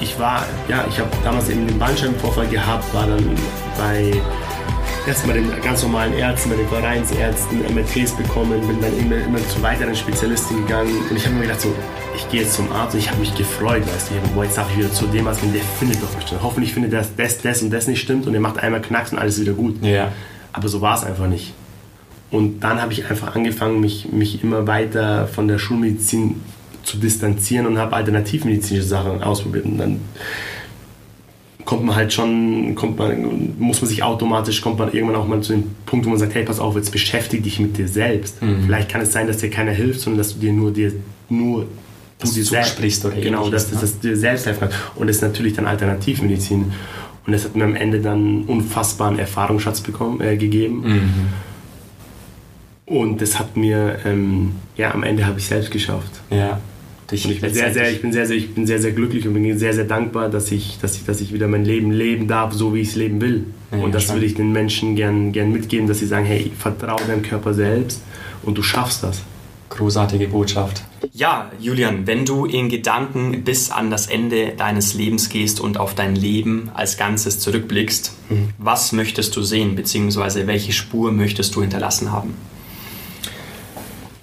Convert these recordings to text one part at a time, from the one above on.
ich war, ja, ich habe damals eben den Bandscheibenvorfall gehabt, war dann bei erstmal den ganz normalen Ärzten, bei den Vereinsärzten, MRTs bekommen, bin dann immer, immer zu weiteren Spezialisten gegangen und ich habe mir gedacht, so, ich gehe jetzt zum Arzt und ich habe mich gefreut, weißt du, boah, jetzt darf ich wieder zu dem Arzt, der findet doch bestimmt. Hoffentlich findet er, dass das, das und das nicht stimmt und er macht einmal Knacks und alles wieder gut. Ja. Aber so war es einfach nicht. Und dann habe ich einfach angefangen, mich, mich immer weiter von der Schulmedizin zu distanzieren und habe alternativmedizinische Sachen ausprobiert. Und dann kommt man halt schon, kommt man, muss man sich automatisch, kommt man irgendwann auch mal zu dem Punkt, wo man sagt, hey, pass auf, jetzt beschäftige dich mit dir selbst. Mhm. Vielleicht kann es sein, dass dir keiner hilft, sondern dass du dir nur dir nur dass du dir sprichst oder genau, dass, dass, dass du dir selbst helfen kannst. Und das ist natürlich dann Alternativmedizin. Und das hat mir am Ende dann unfassbaren Erfahrungsschatz bekommen, äh, gegeben. Mhm. Und das hat mir, ähm, ja, am Ende habe ich selbst geschafft. Ja. Ich, ich, bin sehr, sehr, ich, bin sehr, sehr, ich bin sehr, sehr glücklich und bin sehr, sehr dankbar, dass ich, dass ich, dass ich wieder mein Leben leben darf, so wie ich es leben will. Ja, und das würde ich den Menschen gern, gern mitgeben, dass sie sagen, hey, vertraue deinem Körper selbst und du schaffst das. Großartige Botschaft. Ja, Julian, wenn du in Gedanken bis an das Ende deines Lebens gehst und auf dein Leben als Ganzes zurückblickst, mhm. was möchtest du sehen, beziehungsweise welche Spur möchtest du hinterlassen haben?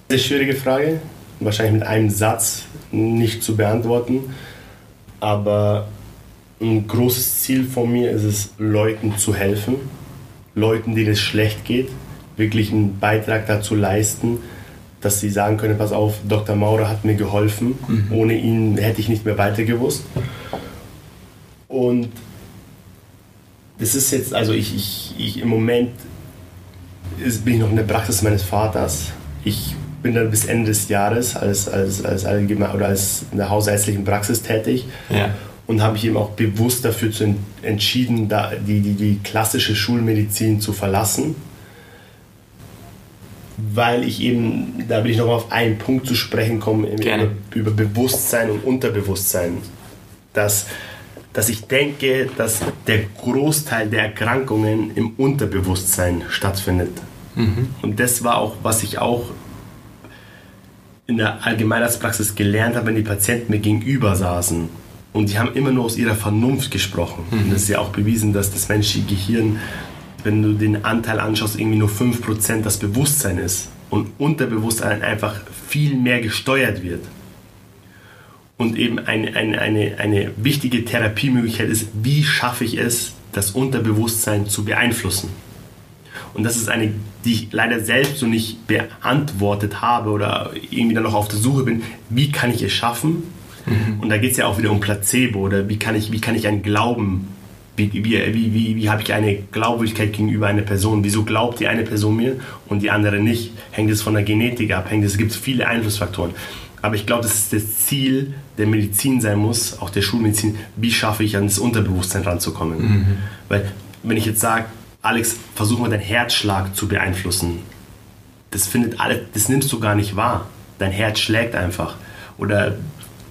Eine schwierige Frage, wahrscheinlich mit einem Satz nicht zu beantworten, aber ein großes Ziel von mir ist es, Leuten zu helfen, Leuten, denen es schlecht geht, wirklich einen Beitrag dazu leisten, dass sie sagen können, pass auf, Dr. Maurer hat mir geholfen, mhm. ohne ihn hätte ich nicht mehr weitergewusst. Und das ist jetzt, also ich, ich, ich im Moment ist, bin ich noch in der Praxis meines Vaters. Ich bin dann bis Ende des Jahres als, als, als, allgemein, oder als in der hausärztlichen Praxis tätig. Ja. Und habe mich eben auch bewusst dafür zu entschieden, da die, die, die klassische Schulmedizin zu verlassen. Weil ich eben, da will ich noch auf einen Punkt zu sprechen kommen, über, über Bewusstsein und Unterbewusstsein. Dass, dass ich denke, dass der Großteil der Erkrankungen im Unterbewusstsein stattfindet. Mhm. Und das war auch, was ich auch in der Allgemeinarztpraxis gelernt habe, wenn die Patienten mir gegenüber saßen und die haben immer nur aus ihrer Vernunft gesprochen. Mhm. Und das ist ja auch bewiesen, dass das menschliche Gehirn, wenn du den Anteil anschaust, irgendwie nur 5% das Bewusstsein ist und Unterbewusstsein einfach viel mehr gesteuert wird. Und eben eine, eine, eine, eine wichtige Therapiemöglichkeit ist, wie schaffe ich es, das Unterbewusstsein zu beeinflussen. Und das ist eine, die ich leider selbst so nicht beantwortet habe oder irgendwie dann noch auf der Suche bin, wie kann ich es schaffen? Mhm. Und da geht es ja auch wieder um Placebo oder wie kann ich, wie kann ich einen Glauben, wie, wie, wie, wie, wie habe ich eine Glaubwürdigkeit gegenüber einer Person? Wieso glaubt die eine Person mir und die andere nicht? Hängt es von der Genetik ab? Hängt es, gibt viele Einflussfaktoren. Aber ich glaube, dass es das Ziel der Medizin sein muss, auch der Schulmedizin, wie schaffe ich ans Unterbewusstsein ranzukommen. Mhm. Weil wenn ich jetzt sage, Alex, versuch mal deinen Herzschlag zu beeinflussen. Das findet alle, das nimmst du gar nicht wahr. Dein Herz schlägt einfach. Oder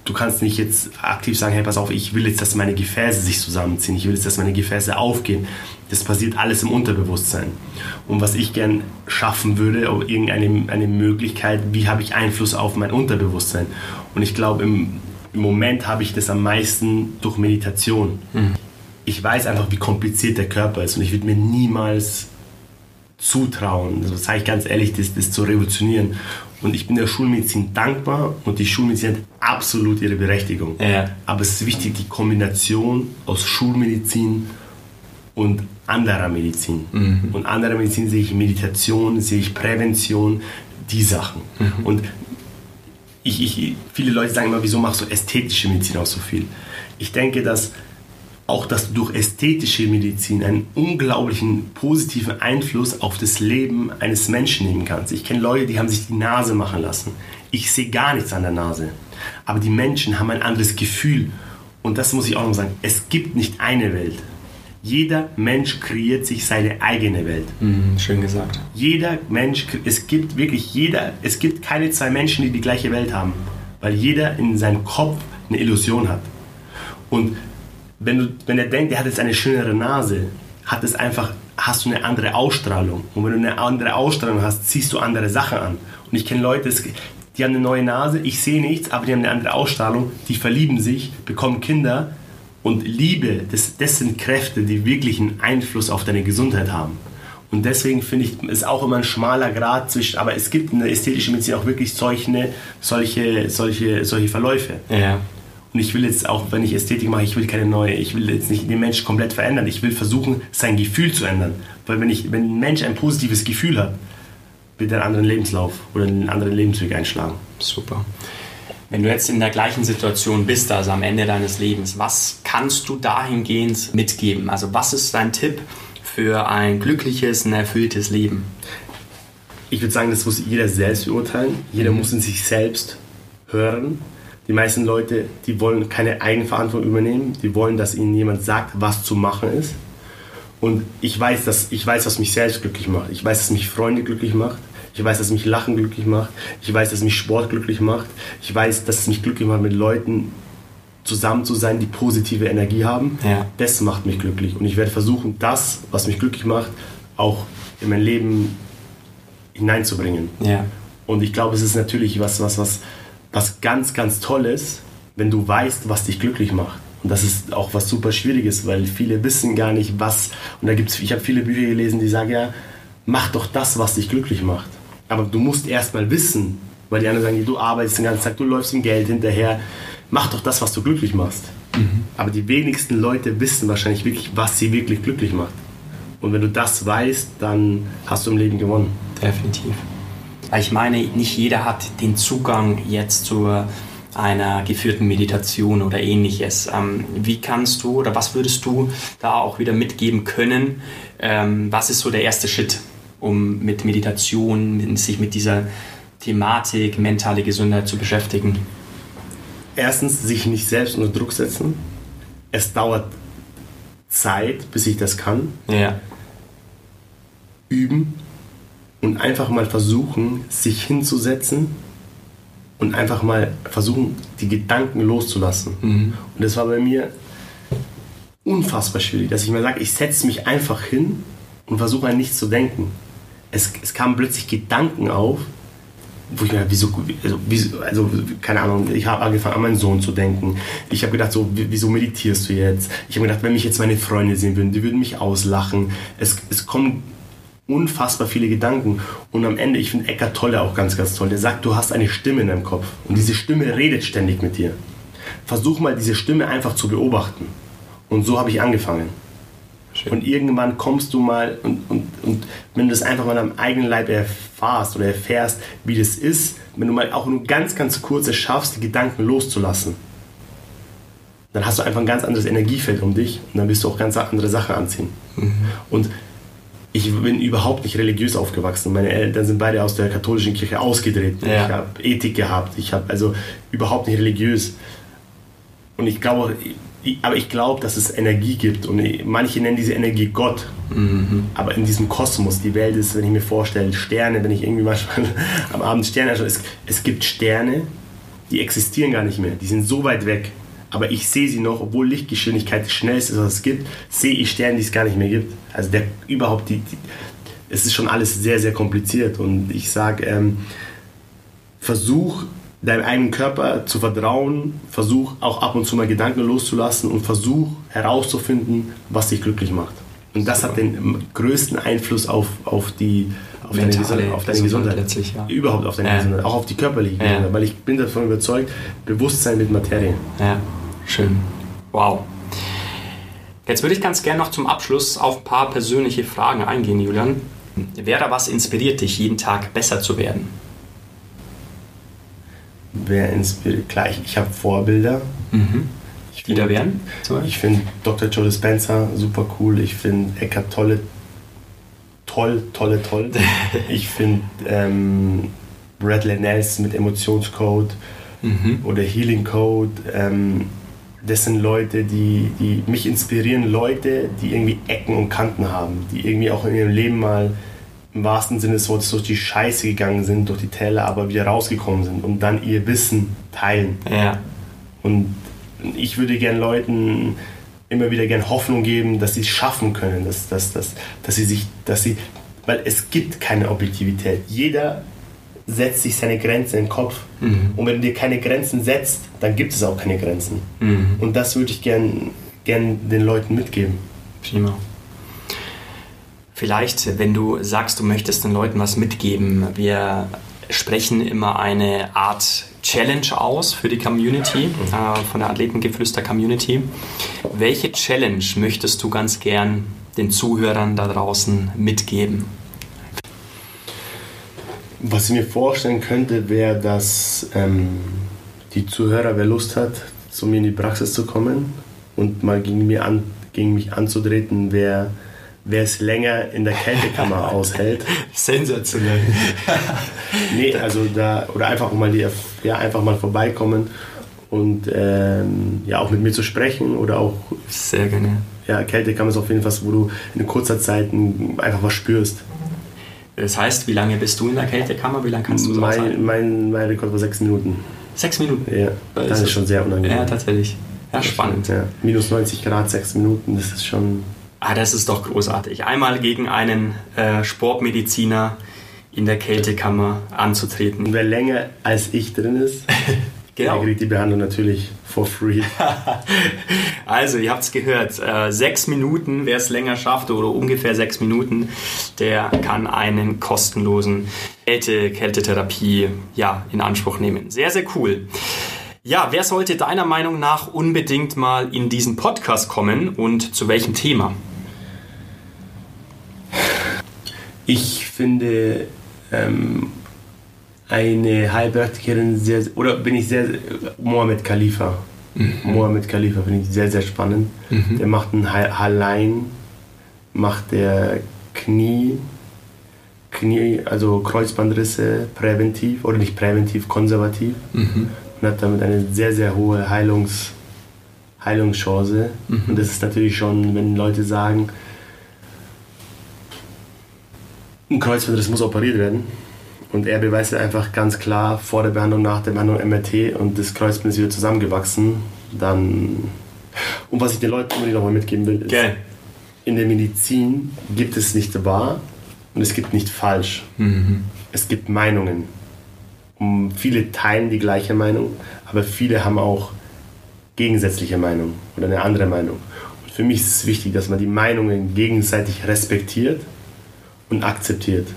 du kannst nicht jetzt aktiv sagen, hey, pass auf, ich will jetzt, dass meine Gefäße sich zusammenziehen, ich will jetzt, dass meine Gefäße aufgehen. Das passiert alles im Unterbewusstsein. Und was ich gern schaffen würde, irgendeine eine Möglichkeit, wie habe ich Einfluss auf mein Unterbewusstsein? Und ich glaube, im, im Moment habe ich das am meisten durch Meditation. Mhm ich weiß einfach, wie kompliziert der Körper ist und ich würde mir niemals zutrauen, das sage ich ganz ehrlich, das, das zu revolutionieren. Und ich bin der Schulmedizin dankbar und die Schulmedizin hat absolut ihre Berechtigung. Ja. Aber es ist wichtig, die Kombination aus Schulmedizin und anderer Medizin. Mhm. Und anderer Medizin sehe ich Meditation, sehe ich Prävention, die Sachen. Mhm. Und ich, ich, viele Leute sagen immer, wieso machst du ästhetische Medizin auch so viel? Ich denke, dass auch, dass du durch ästhetische Medizin einen unglaublichen positiven Einfluss auf das Leben eines Menschen nehmen kannst. Ich kenne Leute, die haben sich die Nase machen lassen. Ich sehe gar nichts an der Nase. Aber die Menschen haben ein anderes Gefühl. Und das muss ich auch noch sagen. Es gibt nicht eine Welt. Jeder Mensch kreiert sich seine eigene Welt. Mhm, schön gesagt. Jeder Mensch, es gibt wirklich jeder, es gibt keine zwei Menschen, die die gleiche Welt haben. Weil jeder in seinem Kopf eine Illusion hat. Und wenn, du, wenn er denkt, er hat jetzt eine schönere Nase, hat es einfach, hast du eine andere Ausstrahlung. Und wenn du eine andere Ausstrahlung hast, ziehst du andere Sachen an. Und ich kenne Leute, die haben eine neue Nase, ich sehe nichts, aber die haben eine andere Ausstrahlung, die verlieben sich, bekommen Kinder Und Liebe, das, das sind Kräfte, die wirklich einen Einfluss auf deine Gesundheit haben. Und deswegen finde ich, ist auch immer ein schmaler Grad zwischen, aber es gibt in der ästhetischen Medizin auch wirklich solche, solche, solche, solche Verläufe. Ja. Und ich will jetzt auch, wenn ich Ästhetik mache, ich will keine neue, ich will jetzt nicht den Menschen komplett verändern. Ich will versuchen, sein Gefühl zu ändern. Weil wenn, ich, wenn ein Mensch ein positives Gefühl hat, wird er einen anderen Lebenslauf oder einen anderen Lebensweg einschlagen. Super. Wenn du jetzt in der gleichen Situation bist, also am Ende deines Lebens, was kannst du dahingehend mitgeben? Also was ist dein Tipp für ein glückliches, ein erfülltes Leben? Ich würde sagen, das muss jeder selbst beurteilen. Jeder mhm. muss in sich selbst hören. Die meisten Leute, die wollen keine Eigenverantwortung übernehmen. Die wollen, dass ihnen jemand sagt, was zu machen ist. Und ich weiß, dass, ich weiß, was mich selbst glücklich macht. Ich weiß, dass mich Freunde glücklich macht. Ich weiß, dass mich Lachen glücklich macht. Ich weiß, dass mich Sport glücklich macht. Ich weiß, dass es mich glücklich macht, mit Leuten zusammen zu sein, die positive Energie haben. Ja. Das macht mich glücklich. Und ich werde versuchen, das, was mich glücklich macht, auch in mein Leben hineinzubringen. Ja. Und ich glaube, es ist natürlich was, was, was, was ganz, ganz Tolles, wenn du weißt, was dich glücklich macht. Und das ist auch was super Schwieriges, weil viele wissen gar nicht, was. Und da gibt's, ich habe viele Bücher gelesen, die sagen ja, mach doch das, was dich glücklich macht. Aber du musst erst mal wissen, weil die anderen sagen, du arbeitest den ganzen Tag, du läufst im Geld hinterher, mach doch das, was du glücklich machst. Mhm. Aber die wenigsten Leute wissen wahrscheinlich wirklich, was sie wirklich glücklich macht. Und wenn du das weißt, dann hast du im Leben gewonnen. Definitiv. Ich meine, nicht jeder hat den Zugang jetzt zu einer geführten Meditation oder ähnliches. Ähm, wie kannst du oder was würdest du da auch wieder mitgeben können? Ähm, was ist so der erste Schritt? um mit Meditation, sich mit dieser Thematik mentale Gesundheit zu beschäftigen? Erstens, sich nicht selbst unter Druck setzen. Es dauert Zeit, bis ich das kann. Ja. Üben und einfach mal versuchen, sich hinzusetzen und einfach mal versuchen, die Gedanken loszulassen. Mhm. Und das war bei mir unfassbar schwierig, dass ich mir sage, ich setze mich einfach hin und versuche an nichts zu denken es, es kamen plötzlich Gedanken auf, wo ich mir wieso, also, wieso, also keine Ahnung, ich habe angefangen an meinen Sohn zu denken. Ich habe gedacht, so, wieso meditierst du jetzt? Ich habe gedacht, wenn mich jetzt meine Freunde sehen würden, die würden mich auslachen. Es, es kommen unfassbar viele Gedanken. Und am Ende, ich finde Eckart Tolle auch ganz, ganz toll. Der sagt, du hast eine Stimme in deinem Kopf. Und diese Stimme redet ständig mit dir. Versuch mal, diese Stimme einfach zu beobachten. Und so habe ich angefangen. Schön. Und irgendwann kommst du mal und, und, und wenn du das einfach mal am eigenen Leib erfahrst oder erfährst, wie das ist, wenn du mal auch nur ganz, ganz kurz es schaffst, die Gedanken loszulassen, dann hast du einfach ein ganz anderes Energiefeld um dich und dann wirst du auch ganz andere Sachen anziehen. Mhm. Und ich bin überhaupt nicht religiös aufgewachsen. Meine Eltern sind beide aus der katholischen Kirche ausgedreht. Ja. Ich habe Ethik gehabt. Ich habe also überhaupt nicht religiös. Und ich glaube, aber ich glaube, dass es Energie gibt und manche nennen diese Energie Gott. Mhm. Aber in diesem Kosmos, die Welt ist, wenn ich mir vorstelle, Sterne, wenn ich irgendwie manchmal am Abend Sterne anschaue, es, es gibt Sterne, die existieren gar nicht mehr, die sind so weit weg. Aber ich sehe sie noch, obwohl Lichtgeschwindigkeit das schnellste ist, was es gibt, sehe ich Sterne, die es gar nicht mehr gibt. Also der überhaupt die, die es ist schon alles sehr, sehr kompliziert. Und ich sage, ähm, versuch deinem eigenen Körper zu vertrauen, versuch auch ab und zu mal Gedanken loszulassen und versuch herauszufinden, was dich glücklich macht. Und das Super. hat den größten Einfluss auf, auf, die, auf deine, Gesundheit, auf deine Gesundheit. Letztlich, ja. Überhaupt auf deine ja. Gesundheit, auch auf die körperliche. Gesundheit, weil ich bin davon überzeugt, Bewusstsein mit Materie. Ja, schön. Wow. Jetzt würde ich ganz gerne noch zum Abschluss auf ein paar persönliche Fragen eingehen, Julian. Wer da was inspiriert dich, jeden Tag besser zu werden? wer inspiriert. Klar, ich, ich habe Vorbilder. Mhm. Die da wären? Ich finde Dr. Joe Dispenza super cool. Ich finde Eckart Tolle toll, tolle, toll. ich finde ähm, Bradley Nelson mit Emotionscode mhm. oder Healing Code. Ähm, das sind Leute, die, die mich inspirieren. Leute, die irgendwie Ecken und Kanten haben, die irgendwie auch in ihrem Leben mal im wahrsten Sinne des Wortes durch die Scheiße gegangen sind, durch die Täler, aber wieder rausgekommen sind und dann ihr Wissen teilen. Ja. Und ich würde gern Leuten immer wieder gern Hoffnung geben, dass sie es schaffen können, dass, dass, dass, dass sie sich, dass sie, weil es gibt keine Objektivität. Jeder setzt sich seine Grenzen in den Kopf. Mhm. Und wenn du dir keine Grenzen setzt, dann gibt es auch keine Grenzen. Mhm. Und das würde ich gern gern den Leuten mitgeben. Prima. Vielleicht, wenn du sagst, du möchtest den Leuten was mitgeben, wir sprechen immer eine Art Challenge aus für die Community, äh, von der Athletengeflüster Community. Welche Challenge möchtest du ganz gern den Zuhörern da draußen mitgeben? Was ich mir vorstellen könnte, wäre, dass ähm, die Zuhörer, wer Lust hat, zu mir in die Praxis zu kommen und mal gegen, mir an, gegen mich anzutreten, wer wer es länger in der Kältekammer aushält. Sensationell. nee, also da, oder einfach mal, die, ja, einfach mal vorbeikommen und ähm, ja, auch mit mir zu sprechen oder auch. Sehr gerne. Ja, Kältekammer ist auf jeden Fall wo du in kurzer Zeit einfach was spürst. Das heißt, wie lange bist du in der Kältekammer? Wie lange kannst du so mein, mein, mein Rekord war sechs Minuten. Sechs Minuten? Ja, das, das ist schon sehr unangenehm. Ja, tatsächlich. Ja, spannend. Ja. Minus 90 Grad, sechs Minuten, das ist schon. Ah, das ist doch großartig. Einmal gegen einen äh, Sportmediziner in der Kältekammer anzutreten. Und wer länger als ich drin ist, genau. der kriegt die Behandlung natürlich for free. also, ihr habt es gehört. Äh, sechs Minuten, wer es länger schafft, oder ungefähr sechs Minuten, der kann einen kostenlosen Kälte Kältetherapie ja, in Anspruch nehmen. Sehr, sehr cool. Ja, wer sollte deiner Meinung nach unbedingt mal in diesen Podcast kommen und zu welchem Thema? Ich finde ähm, eine Heilpraktikerin sehr, oder bin ich sehr, Mohammed Khalifa. Mhm. Mohammed Khalifa finde ich sehr, sehr spannend. Mhm. Der macht ein Hallein, macht der Knie, Knie, also Kreuzbandrisse präventiv oder nicht präventiv, konservativ. Mhm und hat damit eine sehr, sehr hohe Heilungs, Heilungschance. Mhm. Und das ist natürlich schon, wenn Leute sagen, ein Kreuzbandriss muss operiert werden. Und er beweist einfach ganz klar vor der Behandlung, nach der Behandlung MRT und das Kreuzband ist wieder zusammengewachsen. Dann. Und was ich den Leuten unbedingt nochmal mitgeben will, ist, Geil. in der Medizin gibt es nicht wahr und es gibt nicht falsch. Mhm. Es gibt Meinungen viele teilen die gleiche Meinung, aber viele haben auch gegensätzliche Meinungen oder eine andere Meinung. Und für mich ist es wichtig, dass man die Meinungen gegenseitig respektiert und akzeptiert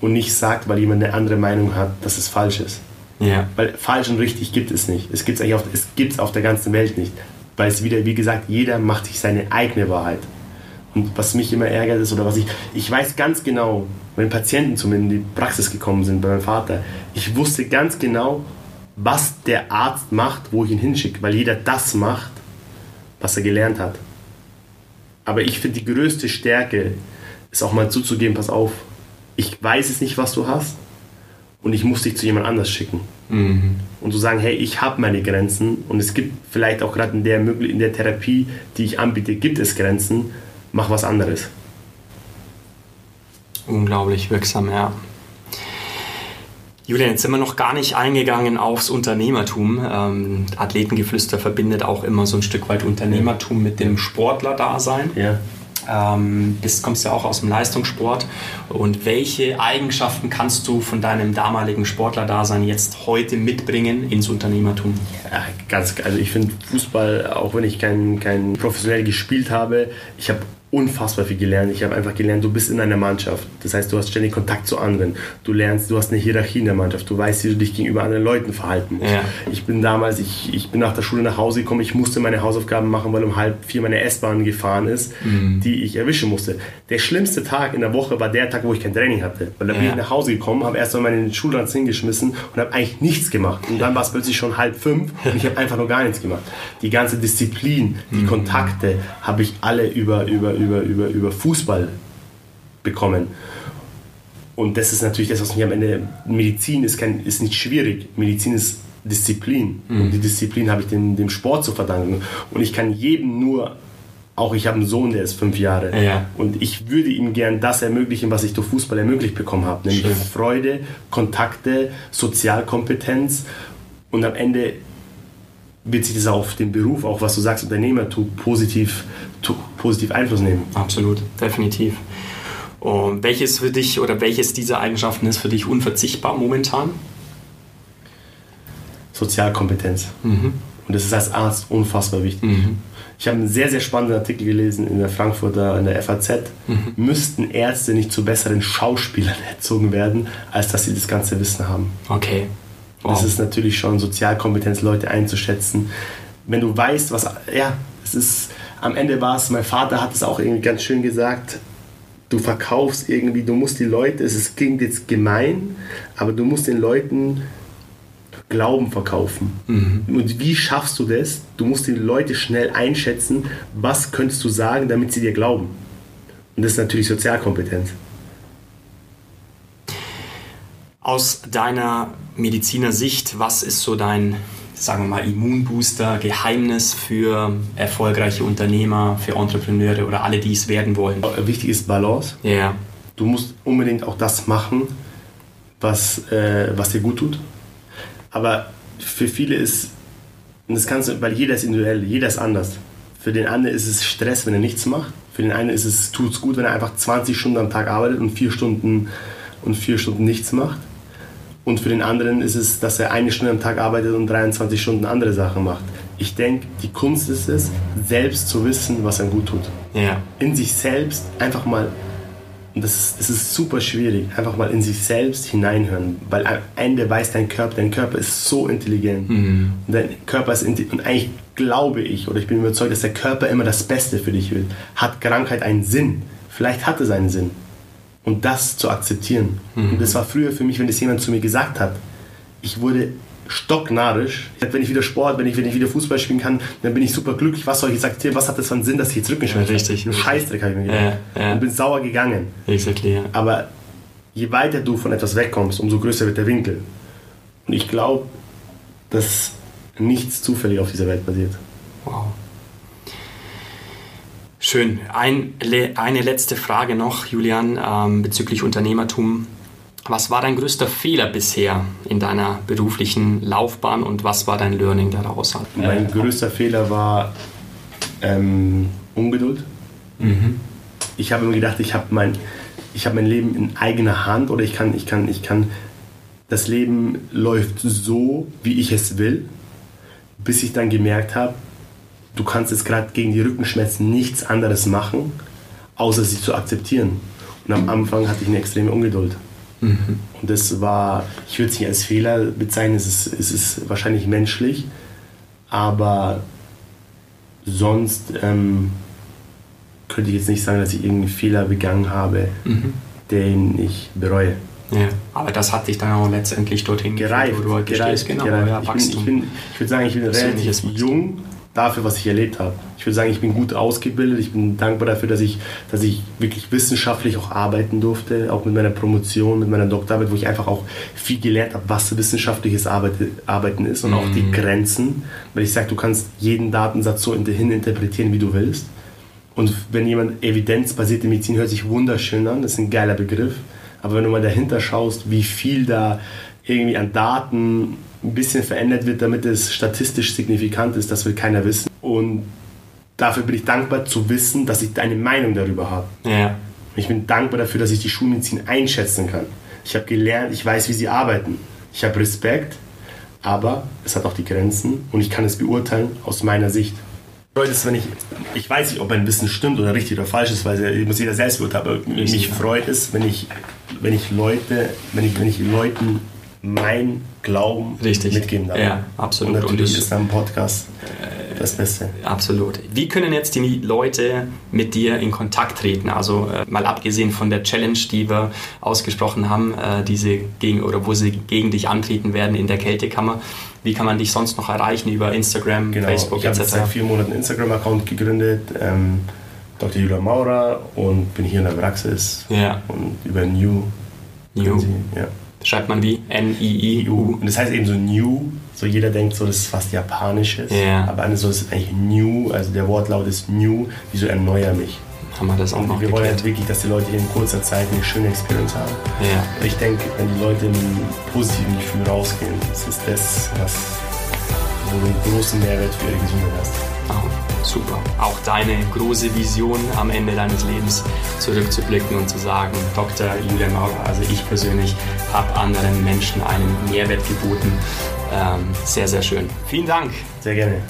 und nicht sagt, weil jemand eine andere Meinung hat, dass es falsch ist. Ja. Weil falsch und richtig gibt es nicht. Es gibt es auf, es gibt's auf der ganzen Welt nicht. Weil es wieder, wie gesagt, jeder macht sich seine eigene Wahrheit. Und was mich immer ärgert ist, oder was ich, ich weiß ganz genau, wenn Patienten zu mir in die Praxis gekommen sind bei meinem Vater, ich wusste ganz genau, was der Arzt macht, wo ich ihn hinschicke, weil jeder das macht, was er gelernt hat. Aber ich finde, die größte Stärke ist auch mal zuzugeben, pass auf, ich weiß es nicht, was du hast und ich muss dich zu jemand anders schicken. Mhm. Und zu sagen, hey, ich habe meine Grenzen und es gibt vielleicht auch gerade in der, in der Therapie, die ich anbiete, gibt es Grenzen, mach was anderes. Unglaublich wirksam, ja. Julian, jetzt sind wir noch gar nicht eingegangen aufs Unternehmertum. Ähm, Athletengeflüster verbindet auch immer so ein Stück weit Unternehmertum mit dem Sportler-Dasein. Ja. Ähm, bist, kommst ja auch aus dem Leistungssport. Und welche Eigenschaften kannst du von deinem damaligen Sportler-Dasein jetzt heute mitbringen ins Unternehmertum? Ja, ganz, also ich finde Fußball, auch wenn ich kein, kein professionell gespielt habe, ich habe unfassbar viel gelernt. Ich habe einfach gelernt, du bist in einer Mannschaft. Das heißt, du hast ständig Kontakt zu anderen. Du lernst, du hast eine Hierarchie in der Mannschaft. Du weißt, wie du dich gegenüber anderen Leuten verhalten musst. Ja. Ich bin damals, ich, ich bin nach der Schule nach Hause gekommen, ich musste meine Hausaufgaben machen, weil um halb vier meine S-Bahn gefahren ist, mhm. die ich erwischen musste. Der schlimmste Tag in der Woche war der Tag, wo ich kein Training hatte. Weil da bin ich nach Hause gekommen, habe erst mal meinen Schulranz hingeschmissen und habe eigentlich nichts gemacht. Und dann war es plötzlich schon halb fünf und ich habe einfach nur gar nichts gemacht. Die ganze Disziplin, die mhm. Kontakte habe ich alle über, über, über, über, über Fußball bekommen. Und das ist natürlich das, was mich am Ende. Medizin ist, kein, ist nicht schwierig. Medizin ist Disziplin. Mhm. Und die Disziplin habe ich dem, dem Sport zu verdanken. Und ich kann jedem nur, auch ich habe einen Sohn, der ist fünf Jahre. Ja. Und ich würde ihm gern das ermöglichen, was ich durch Fußball ermöglicht bekommen habe. Nämlich Schön. Freude, Kontakte, Sozialkompetenz. Und am Ende wird sich das auf den Beruf, auch was du sagst, Unternehmertum, positiv, positiv Einfluss nehmen. Absolut, definitiv. Und welches für dich oder welches dieser Eigenschaften ist für dich unverzichtbar momentan? Sozialkompetenz. Mhm. Und das ist als Arzt unfassbar wichtig. Mhm. Ich habe einen sehr, sehr spannenden Artikel gelesen in der Frankfurter, in der FAZ. Mhm. Müssten Ärzte nicht zu besseren Schauspielern erzogen werden, als dass sie das ganze Wissen haben? Okay. Wow. Das ist natürlich schon Sozialkompetenz, Leute einzuschätzen. Wenn du weißt, was, ja, es ist, am Ende war es, mein Vater hat es auch irgendwie ganz schön gesagt, du verkaufst irgendwie, du musst die Leute, es klingt jetzt gemein, aber du musst den Leuten Glauben verkaufen. Mhm. Und wie schaffst du das? Du musst die Leute schnell einschätzen, was könntest du sagen, damit sie dir glauben. Und das ist natürlich Sozialkompetenz. Aus deiner Medizinersicht, was ist so dein, sagen wir mal, Immunbooster, Geheimnis für erfolgreiche Unternehmer, für Entrepreneure oder alle, die es werden wollen? Wichtig ist Balance. Ja. Yeah. Du musst unbedingt auch das machen, was, äh, was dir gut tut. Aber für viele ist, und das kannst du, weil jeder ist individuell, jeder ist anders. Für den einen ist es Stress, wenn er nichts macht. Für den einen ist es tut's gut, wenn er einfach 20 Stunden am Tag arbeitet und vier Stunden und vier Stunden nichts macht. Und für den anderen ist es, dass er eine Stunde am Tag arbeitet und 23 Stunden andere Sachen macht. Ich denke, die Kunst ist es, selbst zu wissen, was einem gut tut. Ja. In sich selbst einfach mal und das ist, das ist super schwierig, einfach mal in sich selbst hineinhören, weil am Ende weiß dein Körper, dein Körper ist so intelligent. Mhm. Und dein Körper ist und eigentlich glaube ich oder ich bin überzeugt, dass der Körper immer das Beste für dich will. Hat Krankheit einen Sinn? Vielleicht hat es einen Sinn. Und das zu akzeptieren. Mhm. Und das war früher für mich, wenn das jemand zu mir gesagt hat. Ich wurde stocknarisch. Wenn ich wieder Sport, wenn ich, wenn ich wieder Fußball spielen kann, dann bin ich super glücklich. Was soll ich jetzt akzeptieren? Was hat das für einen Sinn, dass ich jetzt Rückenschmerzen ja, Richtig. Ein Scheißdreck habe ich mir gedacht. Ja, ja. Und bin sauer gegangen. Exactly, ja. Aber je weiter du von etwas wegkommst, umso größer wird der Winkel. Und ich glaube, dass nichts zufällig auf dieser Welt passiert. Wow. Schön. Ein, eine letzte Frage noch, Julian, ähm, bezüglich Unternehmertum. Was war dein größter Fehler bisher in deiner beruflichen Laufbahn und was war dein Learning daraus? Mein größter Fehler war ähm, Ungeduld. Mhm. Ich habe immer gedacht, ich habe mein, hab mein Leben in eigener Hand oder ich kann, ich, kann, ich kann, das Leben läuft so, wie ich es will, bis ich dann gemerkt habe, du kannst jetzt gerade gegen die Rückenschmerzen nichts anderes machen, außer sie zu akzeptieren. Und am Anfang hatte ich eine extreme Ungeduld. Mhm. Und das war, ich würde es nicht als Fehler bezeichnen, es ist, es ist wahrscheinlich menschlich, aber sonst ähm, könnte ich jetzt nicht sagen, dass ich irgendeinen Fehler begangen habe, mhm. den ich bereue. Ja, aber das hat dich dann auch letztendlich dorthin gereift, wo du heute gereift. Genau, gereift. Ja, ich, bin, ich, bin, ich würde sagen, ich bin relativ jung dafür, was ich erlebt habe. Ich würde sagen, ich bin gut ausgebildet. Ich bin dankbar dafür, dass ich, dass ich wirklich wissenschaftlich auch arbeiten durfte, auch mit meiner Promotion, mit meiner Doktorarbeit, wo ich einfach auch viel gelernt habe, was wissenschaftliches Arbeiten ist und mhm. auch die mhm. Grenzen. Weil ich sage, du kannst jeden Datensatz so hin interpretieren, wie du willst. Und wenn jemand evidenzbasierte Medizin hört sich wunderschön an, das ist ein geiler Begriff. Aber wenn du mal dahinter schaust, wie viel da irgendwie an Daten ein bisschen verändert wird, damit es statistisch signifikant ist, das will keiner wissen. Und dafür bin ich dankbar zu wissen, dass ich eine Meinung darüber habe. Ja. Ich bin dankbar dafür, dass ich die Schulmedizin einschätzen kann. Ich habe gelernt, ich weiß, wie sie arbeiten. Ich habe Respekt, aber es hat auch die Grenzen und ich kann es beurteilen aus meiner Sicht. Ist, wenn ich, ich weiß nicht, ob mein Wissen stimmt oder richtig oder falsch ist, weil ich muss jeder selbst beurteilen, aber mich freut es, wenn ich, wenn ich Leute, wenn ich, wenn ich Leuten mein Glauben Richtig. mitgeben darf. Ja, absolut. Und natürlich Und ist ein Podcast das Beste. Absolut. Wie können jetzt die Leute mit dir in Kontakt treten? Also äh, mal abgesehen von der Challenge, die wir ausgesprochen haben, äh, diese gegen oder wo sie gegen dich antreten werden in der Kältekammer. Wie kann man dich sonst noch erreichen über Instagram, genau. Facebook ich etc.? Ich habe seit vier Monaten einen Instagram-Account gegründet. Ähm, Dr. Julia Maurer und bin hier in der Praxis ja. und über New. New. Sie, ja. Schreibt man wie? N-I-I-U. Und das heißt eben so New, so jeder denkt so, das ist fast Japanisches. Ja. Aber eigentlich so ist es eigentlich New, also der Wortlaut ist New, wie so erneuer mich. Haben wir das auch und noch Wir wollen halt wirklich, dass die Leute hier in kurzer Zeit eine schöne Experience haben. Ja. Ich denke, wenn die Leute mit einem positiven Gefühl rausgehen, das ist das, was wo du einen großen Mehrwert für ihre Gesundheit hast. Oh, super. Auch deine große Vision am Ende deines Lebens zurückzublicken und zu sagen, Dr. Julian Maurer, also ich persönlich habe anderen Menschen einen Mehrwert geboten. Ähm, sehr, sehr schön. Vielen Dank. Sehr gerne.